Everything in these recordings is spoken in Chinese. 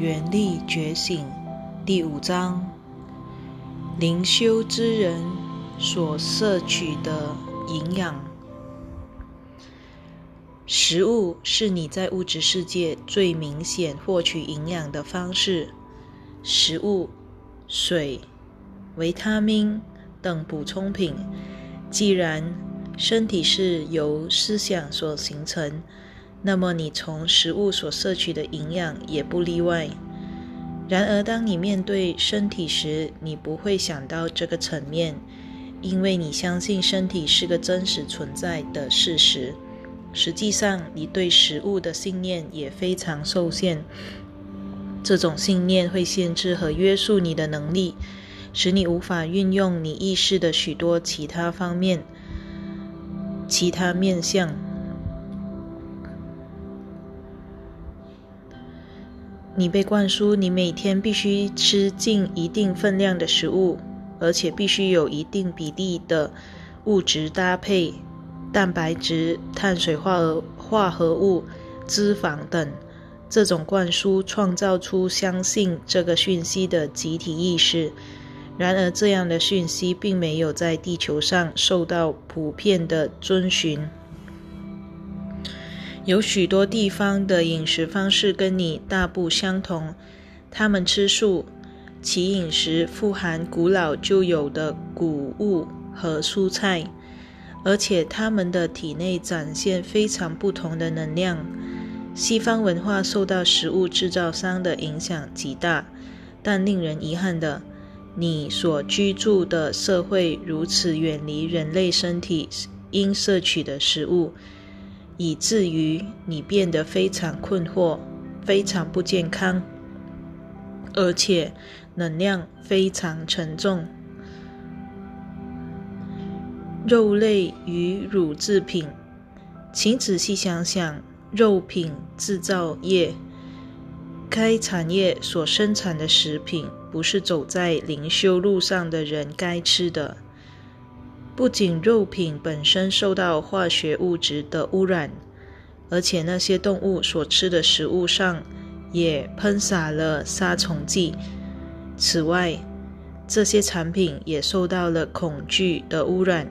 原力觉醒第五章：灵修之人所摄取的营养。食物是你在物质世界最明显获取营养的方式。食物、水、维他命等补充品，既然身体是由思想所形成。那么，你从食物所摄取的营养也不例外。然而，当你面对身体时，你不会想到这个层面，因为你相信身体是个真实存在的事实。实际上，你对食物的信念也非常受限。这种信念会限制和约束你的能力，使你无法运用你意识的许多其他方面、其他面向。你被灌输，你每天必须吃进一定分量的食物，而且必须有一定比例的物质搭配，蛋白质、碳水化合化合物、脂肪等。这种灌输创造出相信这个讯息的集体意识。然而，这样的讯息并没有在地球上受到普遍的遵循。有许多地方的饮食方式跟你大不相同，他们吃素，其饮食富含古老就有的谷物和蔬菜，而且他们的体内展现非常不同的能量。西方文化受到食物制造商的影响极大，但令人遗憾的，你所居住的社会如此远离人类身体应摄取的食物。以至于你变得非常困惑，非常不健康，而且能量非常沉重。肉类与乳制品，请仔细想想，肉品制造业该产业所生产的食品，不是走在灵修路上的人该吃的。不仅肉品本身受到化学物质的污染，而且那些动物所吃的食物上也喷洒了杀虫剂。此外，这些产品也受到了恐惧的污染，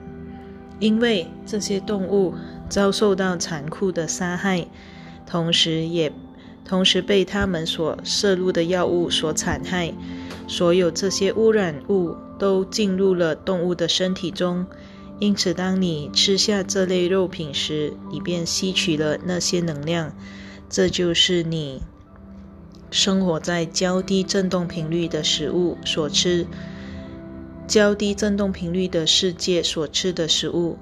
因为这些动物遭受到残酷的杀害，同时也同时被他们所摄入的药物所残害。所有这些污染物都进入了动物的身体中。因此，当你吃下这类肉品时，你便吸取了那些能量。这就是你生活在较低振动频率的食物所吃、较低振动频率的世界所吃的食物。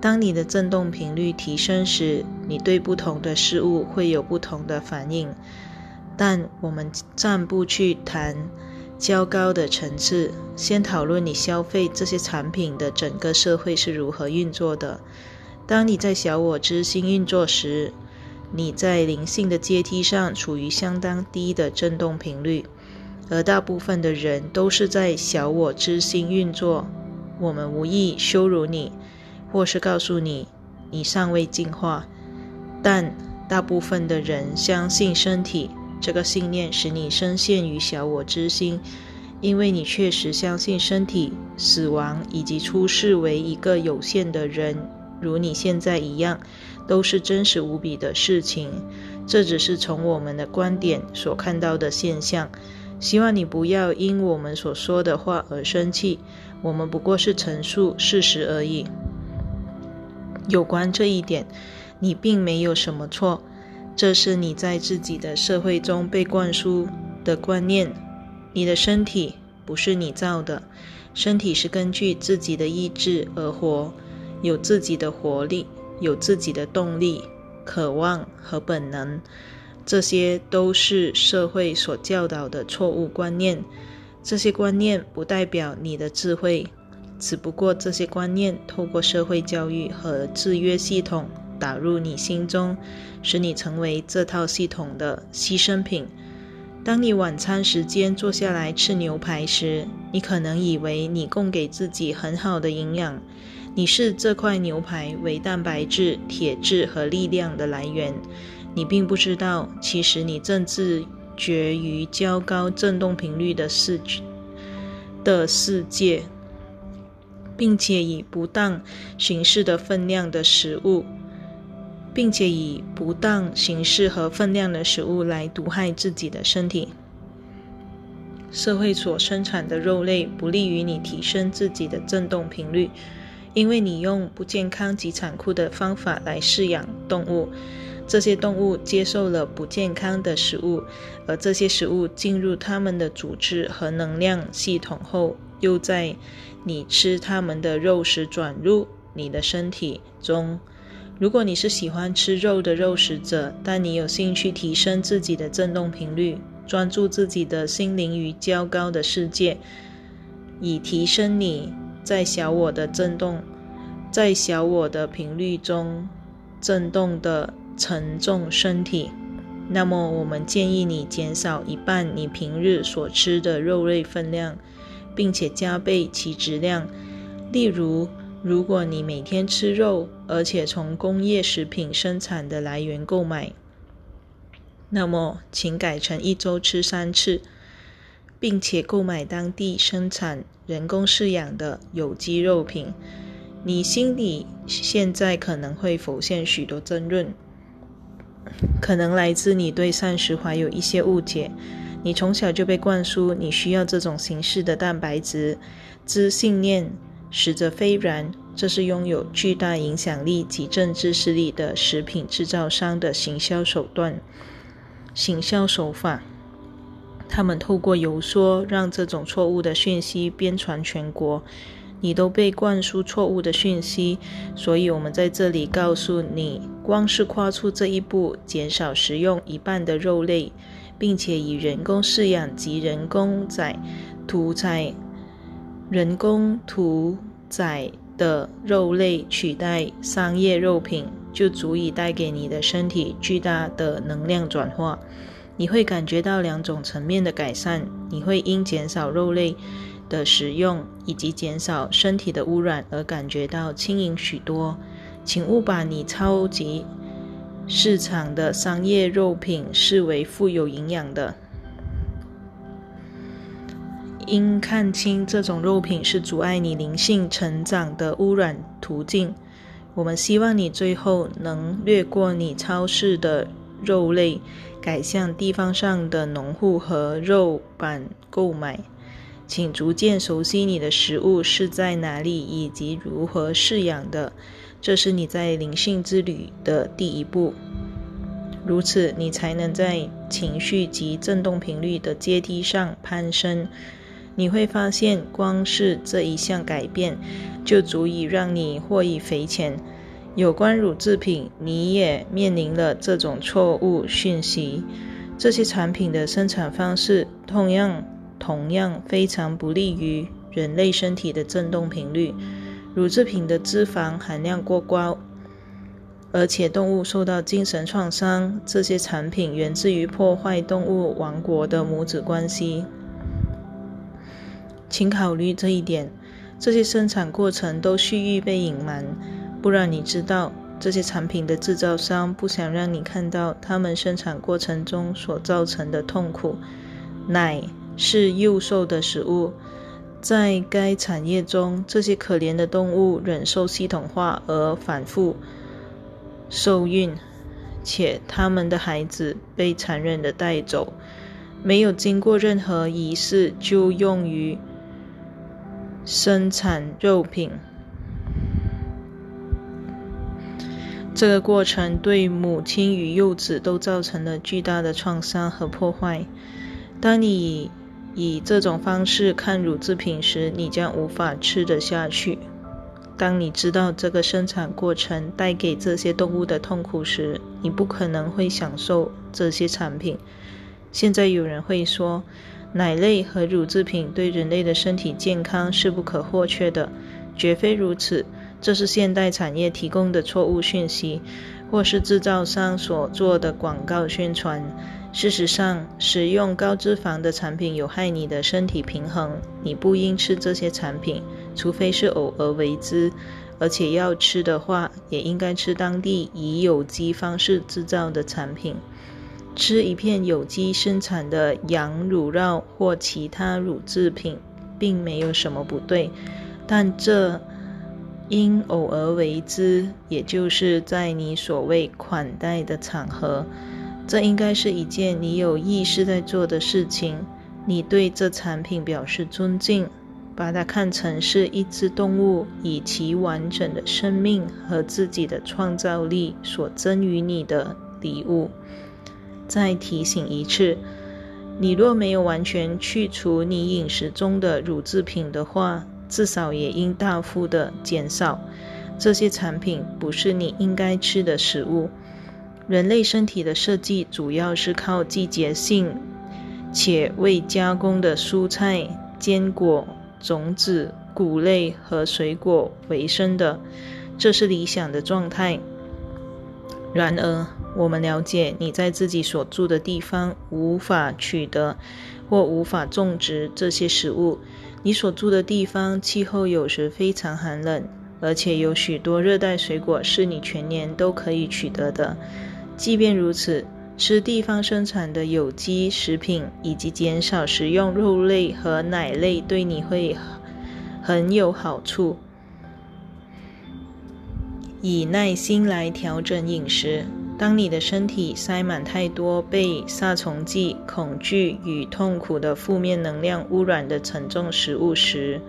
当你的振动频率提升时，你对不同的事物会有不同的反应。但我们暂不去谈。较高的层次，先讨论你消费这些产品的整个社会是如何运作的。当你在小我之心运作时，你在灵性的阶梯上处于相当低的振动频率，而大部分的人都是在小我之心运作。我们无意羞辱你，或是告诉你你尚未进化，但大部分的人相信身体。这个信念使你深陷于小我之心，因为你确实相信身体、死亡以及出世为一个有限的人，如你现在一样，都是真实无比的事情。这只是从我们的观点所看到的现象。希望你不要因我们所说的话而生气，我们不过是陈述事实而已。有关这一点，你并没有什么错。这是你在自己的社会中被灌输的观念。你的身体不是你造的，身体是根据自己的意志而活，有自己的活力，有自己的动力、渴望和本能。这些都是社会所教导的错误观念。这些观念不代表你的智慧，只不过这些观念透过社会教育和制约系统。打入你心中，使你成为这套系统的牺牲品。当你晚餐时间坐下来吃牛排时，你可能以为你供给自己很好的营养，你视这块牛排为蛋白质、铁质和力量的来源。你并不知道，其实你正自决于较高振动频率的世的世界，并且以不当形式的分量的食物，并且以不当形式和分量的食物来毒害自己的身体。社会所生产的肉类不利于你提升自己的振动频率。因为你用不健康及残酷的方法来饲养动物，这些动物接受了不健康的食物，而这些食物进入它们的组织和能量系统后，又在你吃它们的肉时转入你的身体中。如果你是喜欢吃肉的肉食者，但你有兴趣提升自己的振动频率，专注自己的心灵与较高的世界，以提升你。在小我的振动，在小我的频率中振动的沉重身体，那么我们建议你减少一半你平日所吃的肉类分量，并且加倍其质量。例如，如果你每天吃肉，而且从工业食品生产的来源购买，那么请改成一周吃三次。并且购买当地生产、人工饲养的有机肉品，你心里现在可能会浮现许多争论，可能来自你对膳食怀有一些误解。你从小就被灌输你需要这种形式的蛋白质，之信念实则非然。这是拥有巨大影响力及政治势力的食品制造商的行销手段、行销手法。他们透过游说，让这种错误的讯息遍传全国。你都被灌输错误的讯息，所以我们在这里告诉你：光是跨出这一步，减少食用一半的肉类，并且以人工饲养及人工宰屠宰、人工屠宰的肉类取代商业肉品，就足以带给你的身体巨大的能量转化。你会感觉到两种层面的改善。你会因减少肉类的使用以及减少身体的污染而感觉到轻盈许多。请勿把你超级市场的商业肉品视为富有营养的。应看清这种肉品是阻碍你灵性成长的污染途径。我们希望你最后能略过你超市的肉类。改向地方上的农户和肉板购买，请逐渐熟悉你的食物是在哪里以及如何饲养的，这是你在灵性之旅的第一步。如此，你才能在情绪及振动频率的阶梯上攀升。你会发现，光是这一项改变，就足以让你获益匪浅。有关乳制品，你也面临了这种错误讯息。这些产品的生产方式同样同样非常不利于人类身体的振动频率。乳制品的脂肪含量过高，而且动物受到精神创伤。这些产品源自于破坏动物王国的母子关系，请考虑这一点。这些生产过程都蓄意被隐瞒。不然，你知道这些产品的制造商不想让你看到他们生产过程中所造成的痛苦。奶是幼兽的食物，在该产业中，这些可怜的动物忍受系统化而反复受孕，且他们的孩子被残忍的带走，没有经过任何仪式就用于生产肉品。这个过程对母亲与幼子都造成了巨大的创伤和破坏。当你以这种方式看乳制品时，你将无法吃得下去。当你知道这个生产过程带给这些动物的痛苦时，你不可能会享受这些产品。现在有人会说，奶类和乳制品对人类的身体健康是不可或缺的，绝非如此。这是现代产业提供的错误讯息，或是制造商所做的广告宣传。事实上，使用高脂肪的产品有害你的身体平衡。你不应吃这些产品，除非是偶尔为之。而且要吃的话，也应该吃当地以有机方式制造的产品。吃一片有机生产的羊乳酪或其他乳制品，并没有什么不对，但这应偶尔为之，也就是在你所谓款待的场合。这应该是一件你有意识在做的事情。你对这产品表示尊敬，把它看成是一只动物以其完整的生命和自己的创造力所赠予你的礼物。再提醒一次，你若没有完全去除你饮食中的乳制品的话，至少也应大幅的减少。这些产品不是你应该吃的食物。人类身体的设计主要是靠季节性且未加工的蔬菜、坚果、种子、谷类和水果为生的，这是理想的状态。然而，我们了解你在自己所住的地方无法取得或无法种植这些食物。你所住的地方气候有时非常寒冷，而且有许多热带水果是你全年都可以取得的。即便如此，吃地方生产的有机食品以及减少食用肉类和奶类对你会很有好处。以耐心来调整饮食。当你的身体塞满太多被杀虫剂、恐惧与痛苦的负面能量污染的沉重食物时，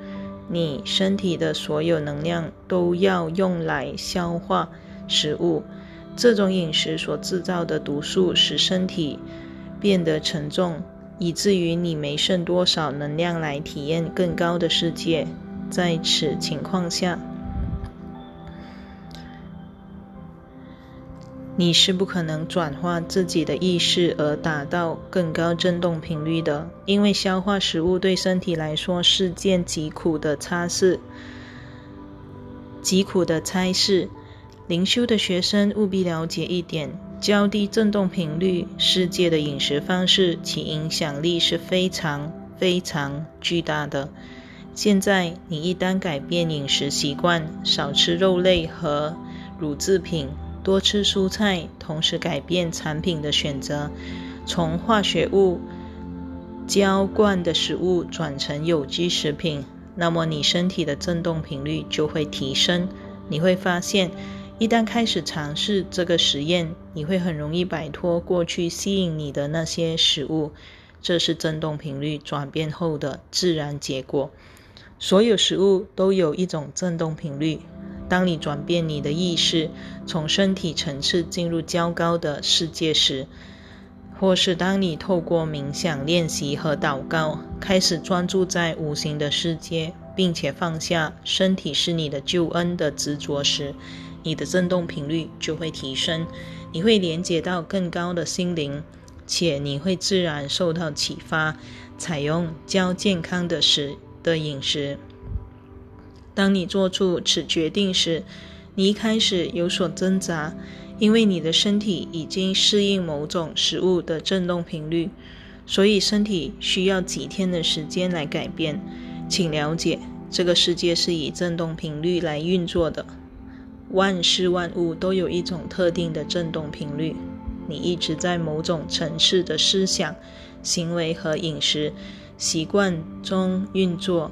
你身体的所有能量都要用来消化食物。这种饮食所制造的毒素使身体变得沉重，以至于你没剩多少能量来体验更高的世界。在此情况下，你是不可能转化自己的意识而达到更高振动频率的，因为消化食物对身体来说是件极苦的差事，极苦的差事。灵修的学生务必了解一点：较低振动频率世界的饮食方式，其影响力是非常非常巨大的。现在，你一旦改变饮食习惯，少吃肉类和乳制品。多吃蔬菜，同时改变产品的选择，从化学物浇灌的食物转成有机食品，那么你身体的振动频率就会提升。你会发现，一旦开始尝试这个实验，你会很容易摆脱过去吸引你的那些食物。这是振动频率转变后的自然结果。所有食物都有一种振动频率。当你转变你的意识，从身体层次进入较高的世界时，或是当你透过冥想练习和祷告，开始专注在无形的世界，并且放下身体是你的救恩的执着时，你的振动频率就会提升，你会连接到更高的心灵，且你会自然受到启发，采用较健康的食的饮食。当你做出此决定时，你一开始有所挣扎，因为你的身体已经适应某种食物的振动频率，所以身体需要几天的时间来改变。请了解，这个世界是以振动频率来运作的，万事万物都有一种特定的振动频率。你一直在某种层次的思想、行为和饮食习惯中运作。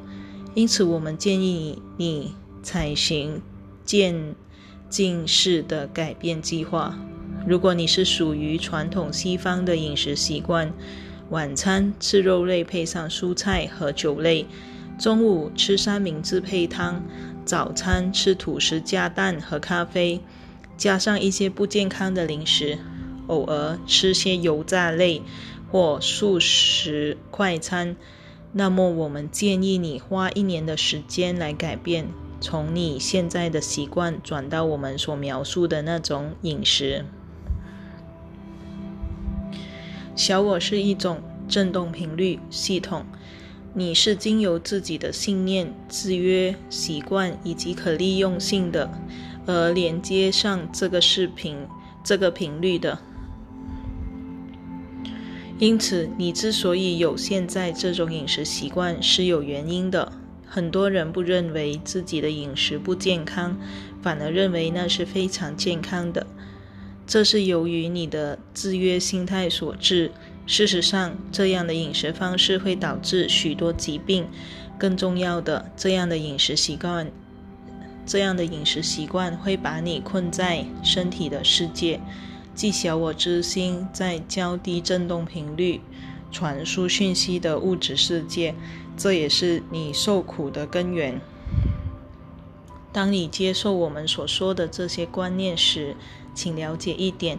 因此，我们建议你采行渐进式的改变计划。如果你是属于传统西方的饮食习惯，晚餐吃肉类配上蔬菜和酒类，中午吃三明治配汤，早餐吃吐司加蛋和咖啡，加上一些不健康的零食，偶尔吃些油炸类或素食快餐。那么，我们建议你花一年的时间来改变，从你现在的习惯转到我们所描述的那种饮食。小我是一种振动频率系统，你是经由自己的信念、制约、习惯以及可利用性的，而连接上这个视频、这个频率的。因此，你之所以有现在这种饮食习惯是有原因的。很多人不认为自己的饮食不健康，反而认为那是非常健康的。这是由于你的制约心态所致。事实上，这样的饮食方式会导致许多疾病。更重要的，这样的饮食习惯，这样的饮食习惯会把你困在身体的世界，即小我之心在较低振动频率传输讯息的物质世界。这也是你受苦的根源。当你接受我们所说的这些观念时，请了解一点：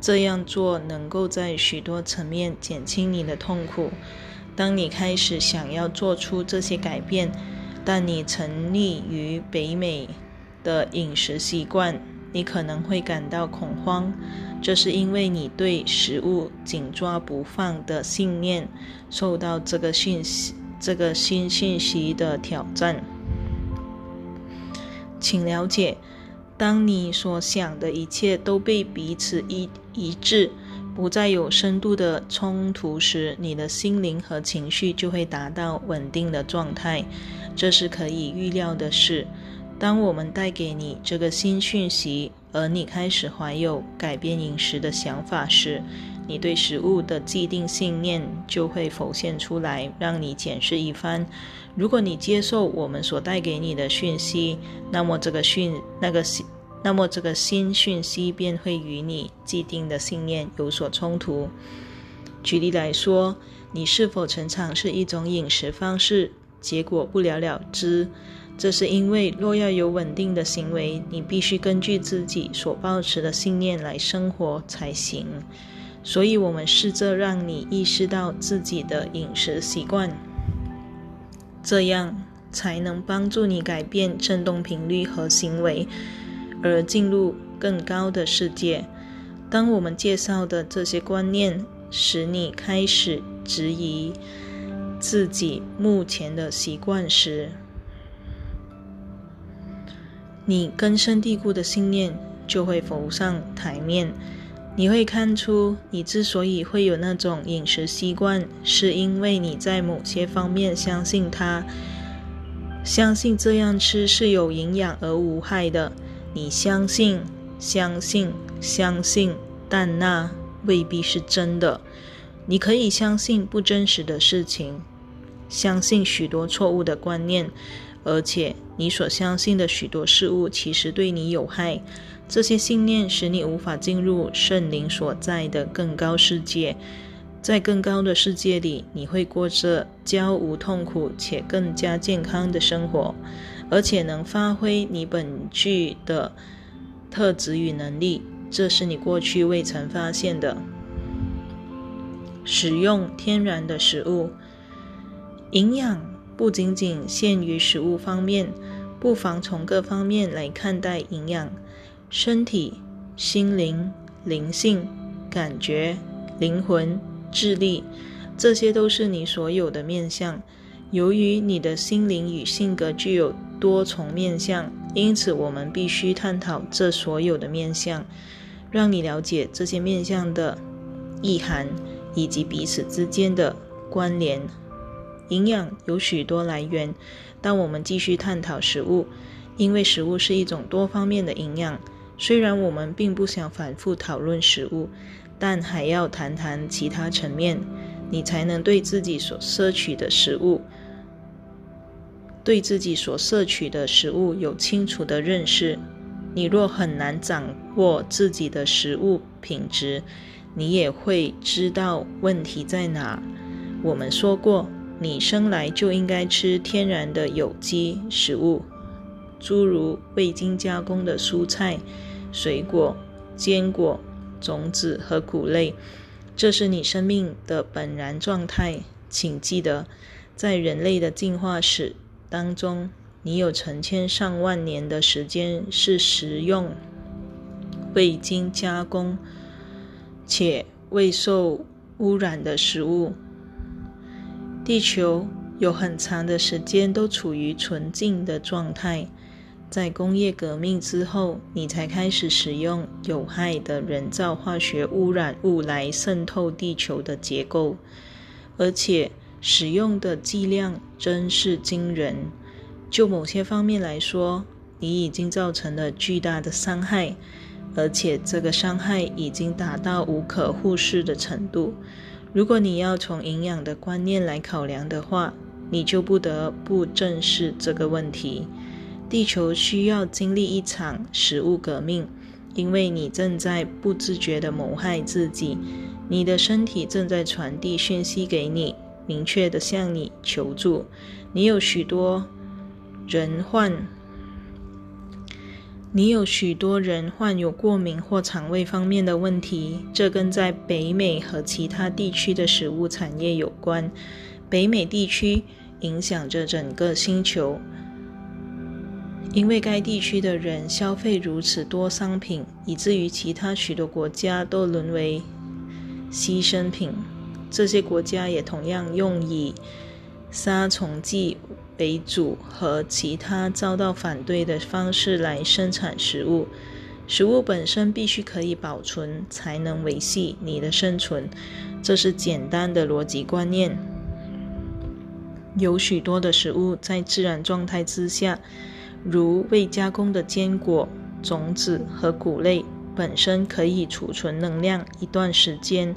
这样做能够在许多层面减轻你的痛苦。当你开始想要做出这些改变，但你沉溺于北美的饮食习惯，你可能会感到恐慌。这是因为你对食物紧抓不放的信念受到这个信息、这个新信息的挑战。请了解，当你所想的一切都被彼此一一致，不再有深度的冲突时，你的心灵和情绪就会达到稳定的状态。这是可以预料的事。当我们带给你这个新讯息，而你开始怀有改变饮食的想法时，你对食物的既定信念就会浮现出来，让你检视一番。如果你接受我们所带给你的讯息，那么这个讯那个新，那么这个新讯息便会与你既定的信念有所冲突。举例来说，你是否曾尝试一种饮食方式，结果不了了之？这是因为，若要有稳定的行为，你必须根据自己所抱持的信念来生活才行。所以，我们试着让你意识到自己的饮食习惯，这样才能帮助你改变振动频率和行为，而进入更高的世界。当我们介绍的这些观念使你开始质疑自己目前的习惯时，你根深蒂固的信念就会浮上台面。你会看出，你之所以会有那种饮食习惯，是因为你在某些方面相信它，相信这样吃是有营养而无害的。你相信，相信，相信，但那未必是真的。你可以相信不真实的事情，相信许多错误的观念，而且你所相信的许多事物其实对你有害。这些信念使你无法进入圣灵所在的更高世界，在更高的世界里，你会过着较无痛苦且更加健康的生活，而且能发挥你本具的特质与能力。这是你过去未曾发现的。使用天然的食物，营养不仅仅限于食物方面，不妨从各方面来看待营养。身体、心灵、灵性、感觉、灵魂、智力，这些都是你所有的面相。由于你的心灵与性格具有多重面相，因此我们必须探讨这所有的面相，让你了解这些面相的意涵以及彼此之间的关联。营养有许多来源，但我们继续探讨食物，因为食物是一种多方面的营养。虽然我们并不想反复讨论食物，但还要谈谈其他层面，你才能对自己所摄取的食物，对自己所摄取的食物有清楚的认识。你若很难掌握自己的食物品质，你也会知道问题在哪。我们说过，你生来就应该吃天然的有机食物，诸如未经加工的蔬菜。水果、坚果、种子和谷类，这是你生命的本然状态。请记得，在人类的进化史当中，你有成千上万年的时间是食用未经加工且未受污染的食物。地球有很长的时间都处于纯净的状态。在工业革命之后，你才开始使用有害的人造化学污染物来渗透地球的结构，而且使用的剂量真是惊人。就某些方面来说，你已经造成了巨大的伤害。而且这个伤害已经达到无可忽视的程度。如果你要从营养的观念来考量的话，你就不得不正视这个问题。地球需要经历一场食物革命，因为你正在不自觉地谋害自己。你的身体正在传递讯息给你，明确地向你求助。你有许多人患。你有许多人患有过敏或肠胃方面的问题，这跟在北美和其他地区的食物产业有关。北美地区影响着整个星球，因为该地区的人消费如此多商品，以至于其他许多国家都沦为牺牲品。这些国家也同样用以杀虫剂。为主和其他遭到反对的方式来生产食物。食物本身必须可以保存，才能维系你的生存。这是简单的逻辑观念。有许多的食物在自然状态之下，如未加工的坚果、种子和谷类，本身可以储存能量一段时间。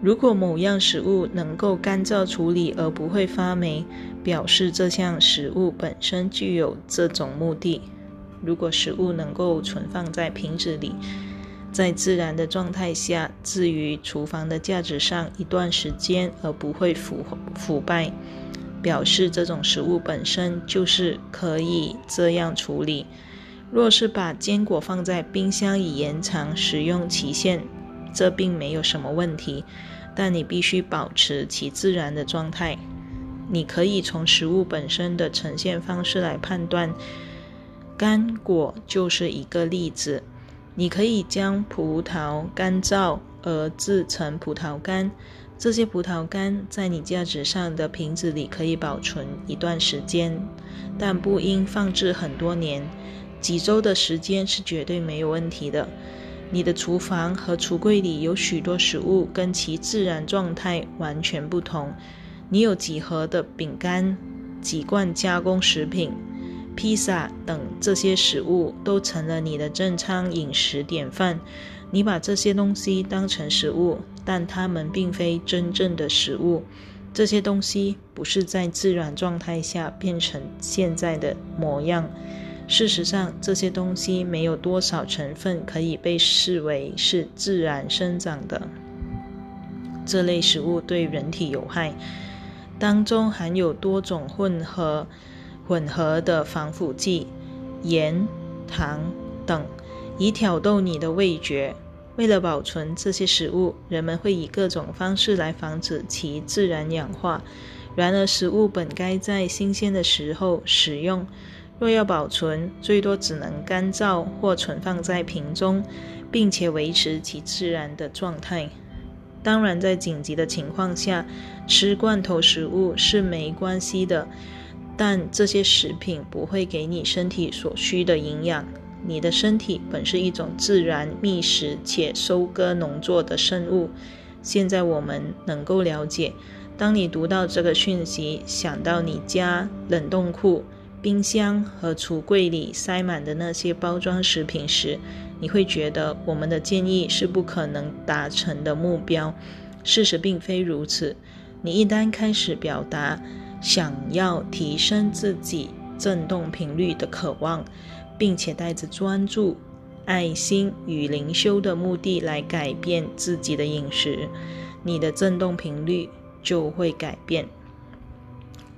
如果某样食物能够干燥处理而不会发霉，表示这项食物本身具有这种目的。如果食物能够存放在瓶子里，在自然的状态下置于厨房的架子上一段时间而不会腐腐败，表示这种食物本身就是可以这样处理。若是把坚果放在冰箱以延长食用期限，这并没有什么问题，但你必须保持其自然的状态。你可以从食物本身的呈现方式来判断，干果就是一个例子。你可以将葡萄干燥而制成葡萄干，这些葡萄干在你架子上的瓶子里可以保存一段时间，但不应放置很多年，几周的时间是绝对没有问题的。你的厨房和橱柜里有许多食物跟其自然状态完全不同。你有几盒的饼干、几罐加工食品、披萨等这些食物都成了你的正餐饮食典范。你把这些东西当成食物，但它们并非真正的食物。这些东西不是在自然状态下变成现在的模样。事实上，这些东西没有多少成分可以被视为是自然生长的。这类食物对人体有害，当中含有多种混合混合的防腐剂、盐、糖等，以挑逗你的味觉。为了保存这些食物，人们会以各种方式来防止其自然氧化。然而，食物本该在新鲜的时候食用。若要保存，最多只能干燥或存放在瓶中，并且维持其自然的状态。当然，在紧急的情况下，吃罐头食物是没关系的，但这些食品不会给你身体所需的营养。你的身体本是一种自然觅食且收割农作的生物。现在我们能够了解，当你读到这个讯息，想到你家冷冻库。冰箱和橱柜里塞满的那些包装食品时，你会觉得我们的建议是不可能达成的目标。事实并非如此。你一旦开始表达想要提升自己振动频率的渴望，并且带着专注、爱心与灵修的目的来改变自己的饮食，你的振动频率就会改变。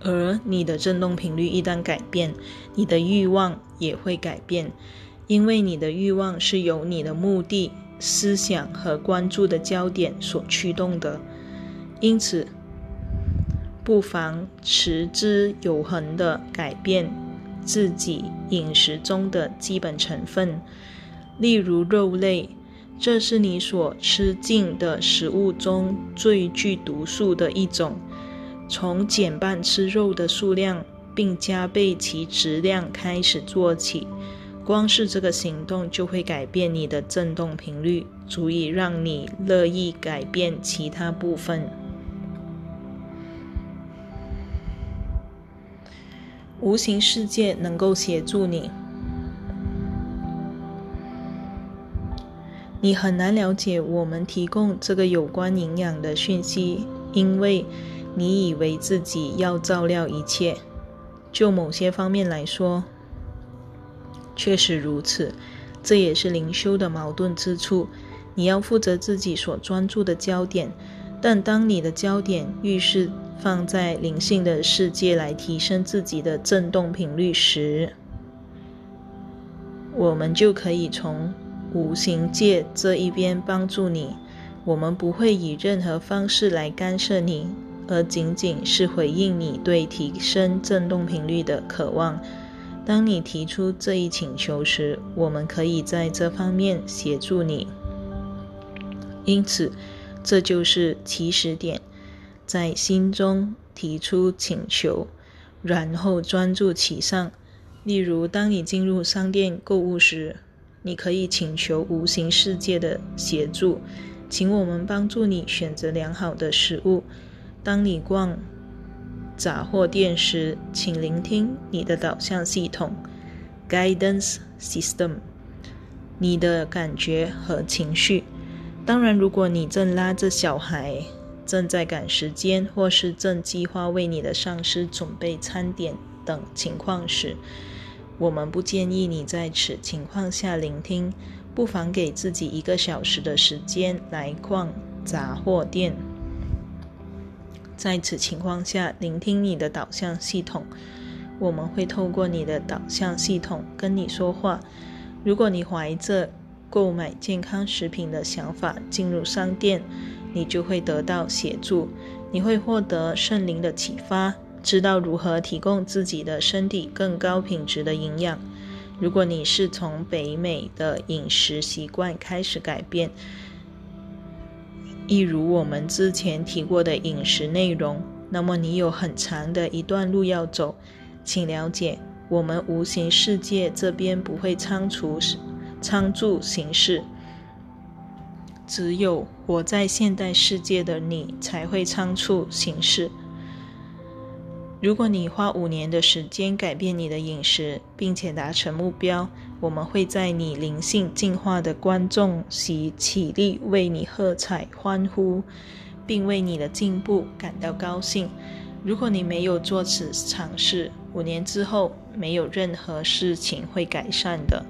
而你的振动频率一旦改变，你的欲望也会改变，因为你的欲望是由你的目的、思想和关注的焦点所驱动的。因此，不妨持之有恒地改变自己饮食中的基本成分，例如肉类，这是你所吃进的食物中最具毒素的一种。从减半吃肉的数量，并加倍其质量开始做起，光是这个行动就会改变你的振动频率，足以让你乐意改变其他部分。无形世界能够协助你。你很难了解我们提供这个有关营养的讯息，因为你以为自己要照料一切。就某些方面来说，确实如此。这也是灵修的矛盾之处。你要负责自己所专注的焦点，但当你的焦点愈是放在灵性的世界来提升自己的振动频率时，我们就可以从无形界这一边帮助你。我们不会以任何方式来干涉你，而仅仅是回应你对提升振动频率的渴望。当你提出这一请求时，我们可以在这方面协助你。因此，这就是起始点，在心中提出请求，然后专注其上。例如，当你进入商店购物时，你可以请求无形世界的协助，请我们帮助你选择良好的食物。当你逛杂货店时，请聆听你的导向系统 （Guidance System），你的感觉和情绪。当然，如果你正拉着小孩，正在赶时间，或是正计划为你的上司准备餐点等情况时，我们不建议你在此情况下聆听。不妨给自己一个小时的时间来逛杂货店。在此情况下，聆听你的导向系统。我们会透过你的导向系统跟你说话。如果你怀着购买健康食品的想法进入商店，你就会得到协助。你会获得圣灵的启发，知道如何提供自己的身体更高品质的营养。如果你是从北美的饮食习惯开始改变，一如我们之前提过的饮食内容，那么你有很长的一段路要走。请了解，我们无形世界这边不会仓促。仓促行事，只有活在现代世界的你才会仓促行事。如果你花五年的时间改变你的饮食，并且达成目标，我们会在你灵性进化的观众席起立为你喝彩欢呼，并为你的进步感到高兴。如果你没有做此尝试，五年之后没有任何事情会改善的。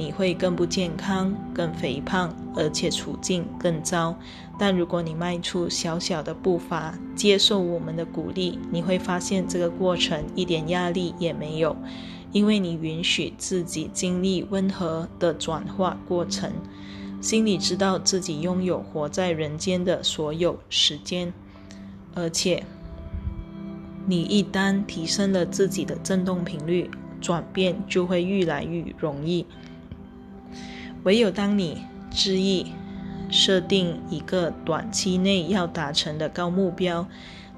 你会更不健康、更肥胖，而且处境更糟。但如果你迈出小小的步伐，接受我们的鼓励，你会发现这个过程一点压力也没有，因为你允许自己经历温和的转化过程，心里知道自己拥有活在人间的所有时间，而且你一旦提升了自己的振动频率，转变就会越来越容易。唯有当你执意设定一个短期内要达成的高目标，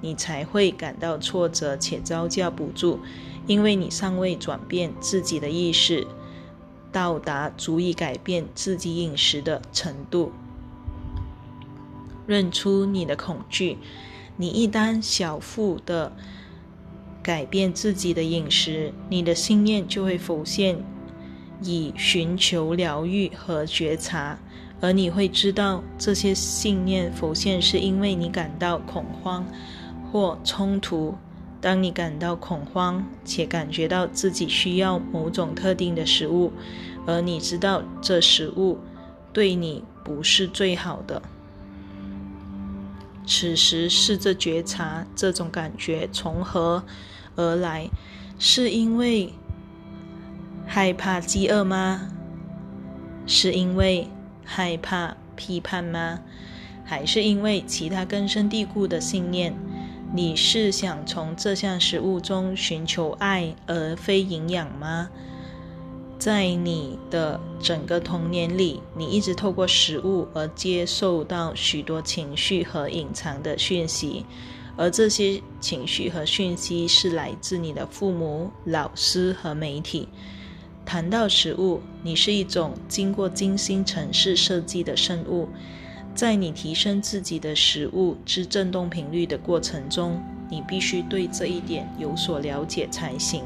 你才会感到挫折且招架不住，因为你尚未转变自己的意识，到达足以改变自己饮食的程度。认出你的恐惧，你一旦小腹的改变自己的饮食，你的信念就会浮现。以寻求疗愈和觉察，而你会知道这些信念浮现是因为你感到恐慌或冲突。当你感到恐慌且感觉到自己需要某种特定的食物，而你知道这食物对你不是最好的，此时试着觉察这种感觉从何而来，是因为。害怕饥饿吗？是因为害怕批判吗？还是因为其他根深蒂固的信念？你是想从这项食物中寻求爱而非营养吗？在你的整个童年里，你一直透过食物而接受到许多情绪和隐藏的讯息，而这些情绪和讯息是来自你的父母、老师和媒体。谈到食物，你是一种经过精心城市设计的生物，在你提升自己的食物之振动频率的过程中，你必须对这一点有所了解才行。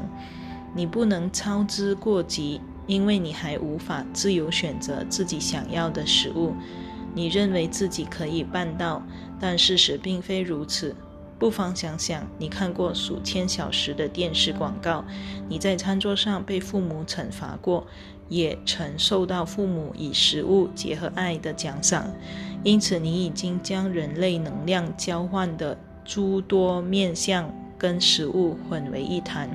你不能操之过急，因为你还无法自由选择自己想要的食物。你认为自己可以办到，但事实并非如此。不妨想想，你看过数千小时的电视广告，你在餐桌上被父母惩罚过，也曾受到父母以食物结合爱的奖赏，因此你已经将人类能量交换的诸多面相跟食物混为一谈。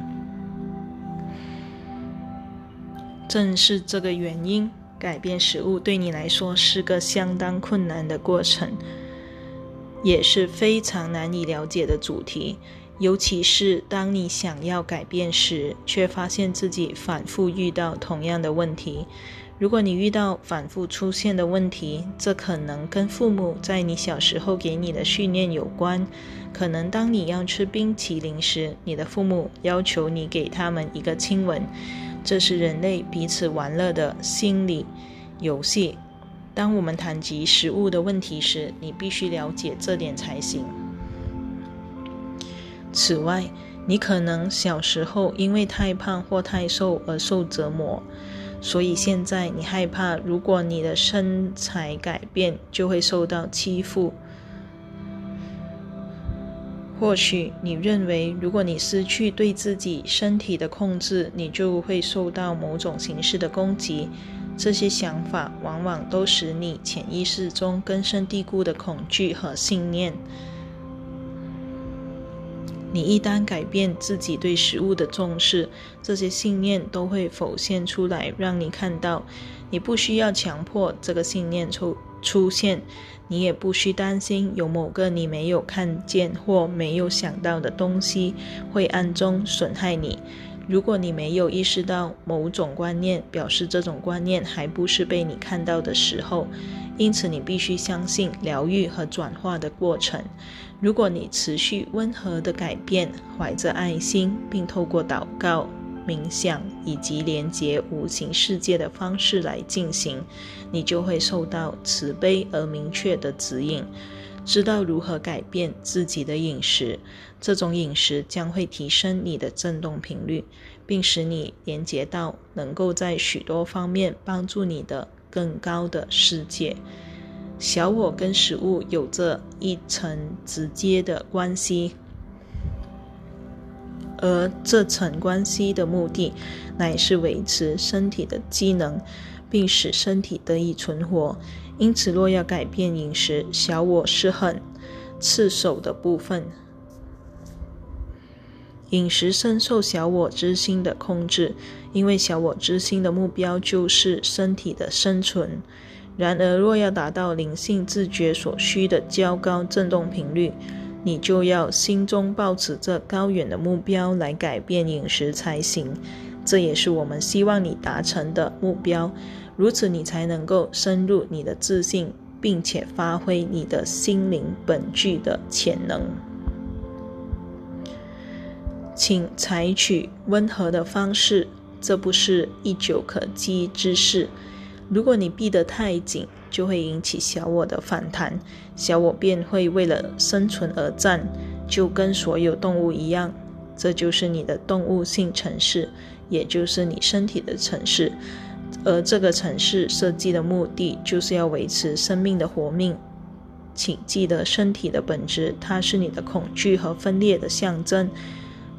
正是这个原因，改变食物对你来说是个相当困难的过程。也是非常难以了解的主题，尤其是当你想要改变时，却发现自己反复遇到同样的问题。如果你遇到反复出现的问题，这可能跟父母在你小时候给你的训练有关。可能当你要吃冰淇淋时，你的父母要求你给他们一个亲吻，这是人类彼此玩乐的心理游戏。当我们谈及食物的问题时，你必须了解这点才行。此外，你可能小时候因为太胖或太瘦而受折磨，所以现在你害怕，如果你的身材改变，就会受到欺负。或许你认为，如果你失去对自己身体的控制，你就会受到某种形式的攻击。这些想法往往都使你潜意识中根深蒂固的恐惧和信念。你一旦改变自己对食物的重视，这些信念都会浮现出来，让你看到。你不需要强迫这个信念出出现，你也不需担心有某个你没有看见或没有想到的东西会暗中损害你。如果你没有意识到某种观念，表示这种观念还不是被你看到的时候，因此你必须相信疗愈和转化的过程。如果你持续温和的改变，怀着爱心，并透过祷告、冥想以及连接无形世界的方式来进行，你就会受到慈悲而明确的指引。知道如何改变自己的饮食，这种饮食将会提升你的振动频率，并使你连接到能够在许多方面帮助你的更高的世界。小我跟食物有着一层直接的关系，而这层关系的目的乃是维持身体的机能，并使身体得以存活。因此，若要改变饮食，小我是很刺手的部分。饮食深受小我之心的控制，因为小我之心的目标就是身体的生存。然而，若要达到灵性自觉所需的较高振动频率，你就要心中抱持着高远的目标来改变饮食才行。这也是我们希望你达成的目标。如此，你才能够深入你的自信，并且发挥你的心灵本具的潜能。请采取温和的方式，这不是一久可及之事。如果你闭得太紧，就会引起小我的反弹，小我便会为了生存而战，就跟所有动物一样。这就是你的动物性城市，也就是你身体的城市。而这个城市设计的目的，就是要维持生命的活命。请记得，身体的本质，它是你的恐惧和分裂的象征。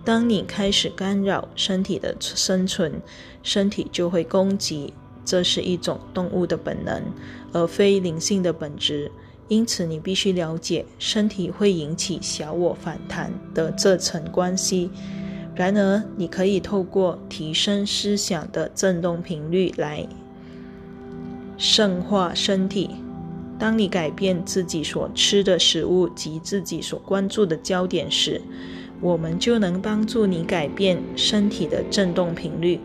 当你开始干扰身体的生存，身体就会攻击。这是一种动物的本能，而非灵性的本质。因此，你必须了解身体会引起小我反弹的这层关系。然而，你可以透过提升思想的振动频率来圣化身体。当你改变自己所吃的食物及自己所关注的焦点时，我们就能帮助你改变身体的振动频率。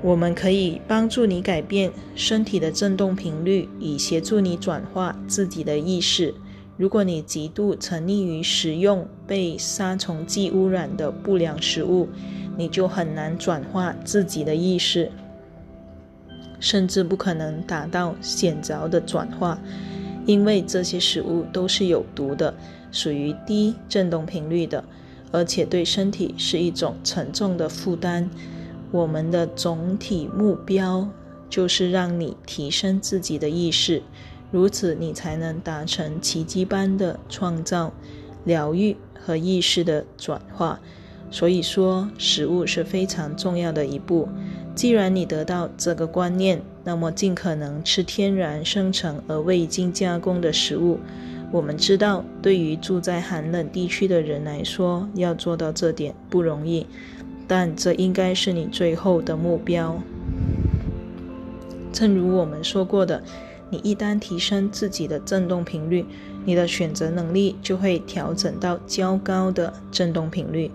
我们可以帮助你改变身体的振动频率，以协助你转化自己的意识。如果你极度沉溺于食用被杀虫剂污染的不良食物，你就很难转化自己的意识，甚至不可能达到显着的转化，因为这些食物都是有毒的，属于低振动频率的，而且对身体是一种沉重的负担。我们的总体目标就是让你提升自己的意识，如此你才能达成奇迹般的创造、疗愈和意识的转化。所以说，食物是非常重要的一步。既然你得到这个观念，那么尽可能吃天然生成而未经加工的食物。我们知道，对于住在寒冷地区的人来说，要做到这点不容易，但这应该是你最后的目标。正如我们说过的，你一旦提升自己的振动频率，你的选择能力就会调整到较高的振动频率。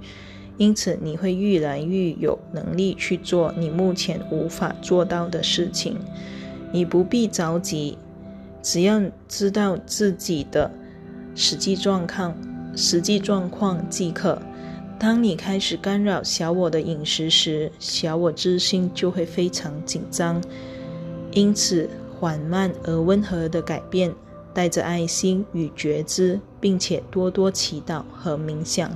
因此，你会越来越有能力去做你目前无法做到的事情。你不必着急，只要知道自己的实际状况、实际状况即可。当你开始干扰小我的饮食时，小我之心就会非常紧张。因此，缓慢而温和的改变，带着爱心与觉知，并且多多祈祷和冥想。